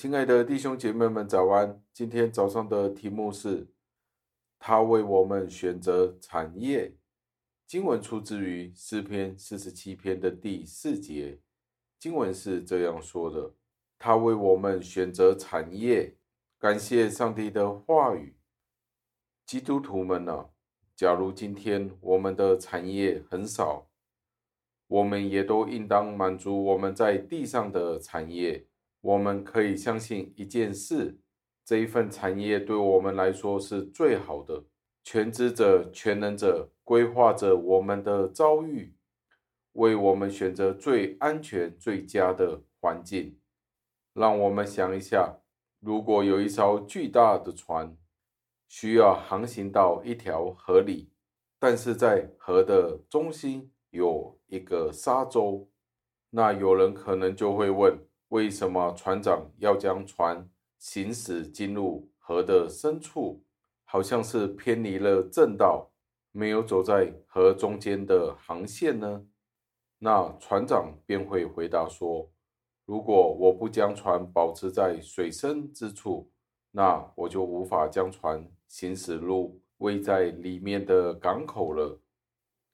亲爱的弟兄姐妹们，早安！今天早上的题目是：他为我们选择产业。经文出自于诗篇四十七篇的第四节，经文是这样说的：他为我们选择产业。感谢上帝的话语，基督徒们呢、啊？假如今天我们的产业很少，我们也都应当满足我们在地上的产业。我们可以相信一件事：这一份产业对我们来说是最好的。全知者、全能者规划着我们的遭遇，为我们选择最安全、最佳的环境。让我们想一下。如果有一艘巨大的船需要航行到一条河里，但是在河的中心有一个沙洲，那有人可能就会问：为什么船长要将船行驶进入河的深处？好像是偏离了正道，没有走在河中间的航线呢？那船长便会回答说。如果我不将船保持在水深之处，那我就无法将船行驶入位在里面的港口了。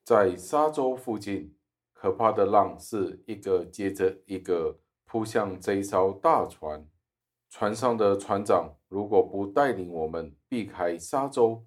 在沙洲附近，可怕的浪是一个接着一个扑向这一艘大船。船上的船长如果不带领我们避开沙洲，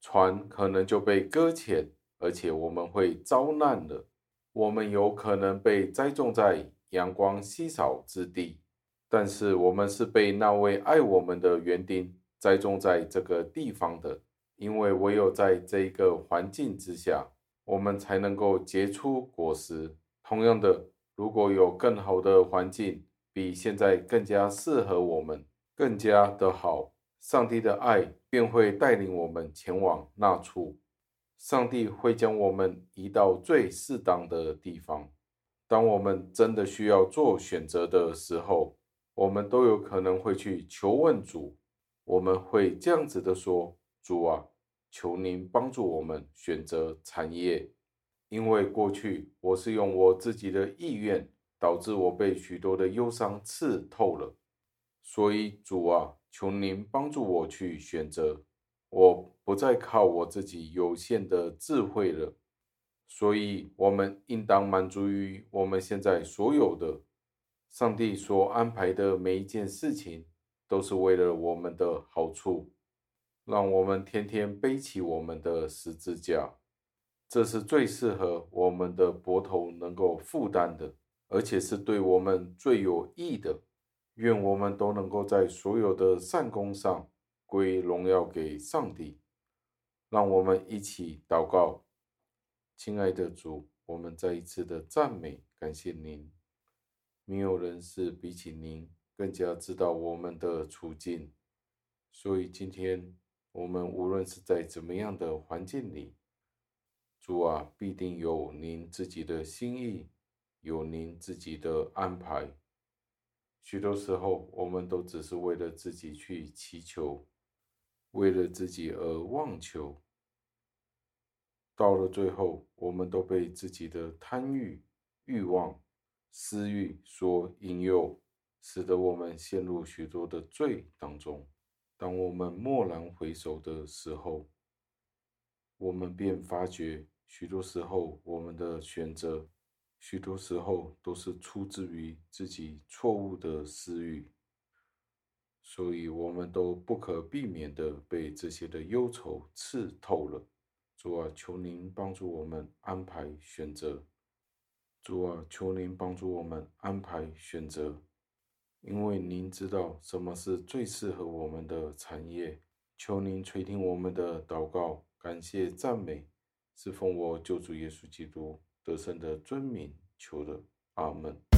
船可能就被搁浅，而且我们会遭难了。我们有可能被栽种在。阳光稀少之地，但是我们是被那位爱我们的园丁栽种在这个地方的，因为唯有在这一个环境之下，我们才能够结出果实。同样的，如果有更好的环境，比现在更加适合我们，更加的好，上帝的爱便会带领我们前往那处。上帝会将我们移到最适当的地方。当我们真的需要做选择的时候，我们都有可能会去求问主。我们会这样子的说：“主啊，求您帮助我们选择产业，因为过去我是用我自己的意愿，导致我被许多的忧伤刺透了。所以主啊，求您帮助我去选择，我不再靠我自己有限的智慧了。”所以，我们应当满足于我们现在所有的。上帝所安排的每一件事情，都是为了我们的好处。让我们天天背起我们的十字架，这是最适合我们的膊头能够负担的，而且是对我们最有益的。愿我们都能够在所有的善功上归荣耀给上帝。让我们一起祷告。亲爱的主，我们再一次的赞美感谢您。没有人是比起您更加知道我们的处境，所以今天我们无论是在怎么样的环境里，主啊，必定有您自己的心意，有您自己的安排。许多时候，我们都只是为了自己去祈求，为了自己而妄求。到了最后，我们都被自己的贪欲、欲望、私欲所引诱，使得我们陷入许多的罪当中。当我们蓦然回首的时候，我们便发觉，许多时候我们的选择，许多时候都是出自于自己错误的私欲，所以我们都不可避免的被这些的忧愁刺透了。主啊，求您帮助我们安排选择。主啊，求您帮助我们安排选择，因为您知道什么是最适合我们的产业。求您垂听我们的祷告，感谢赞美，是奉我救主耶稣基督得胜的尊名求的。阿门。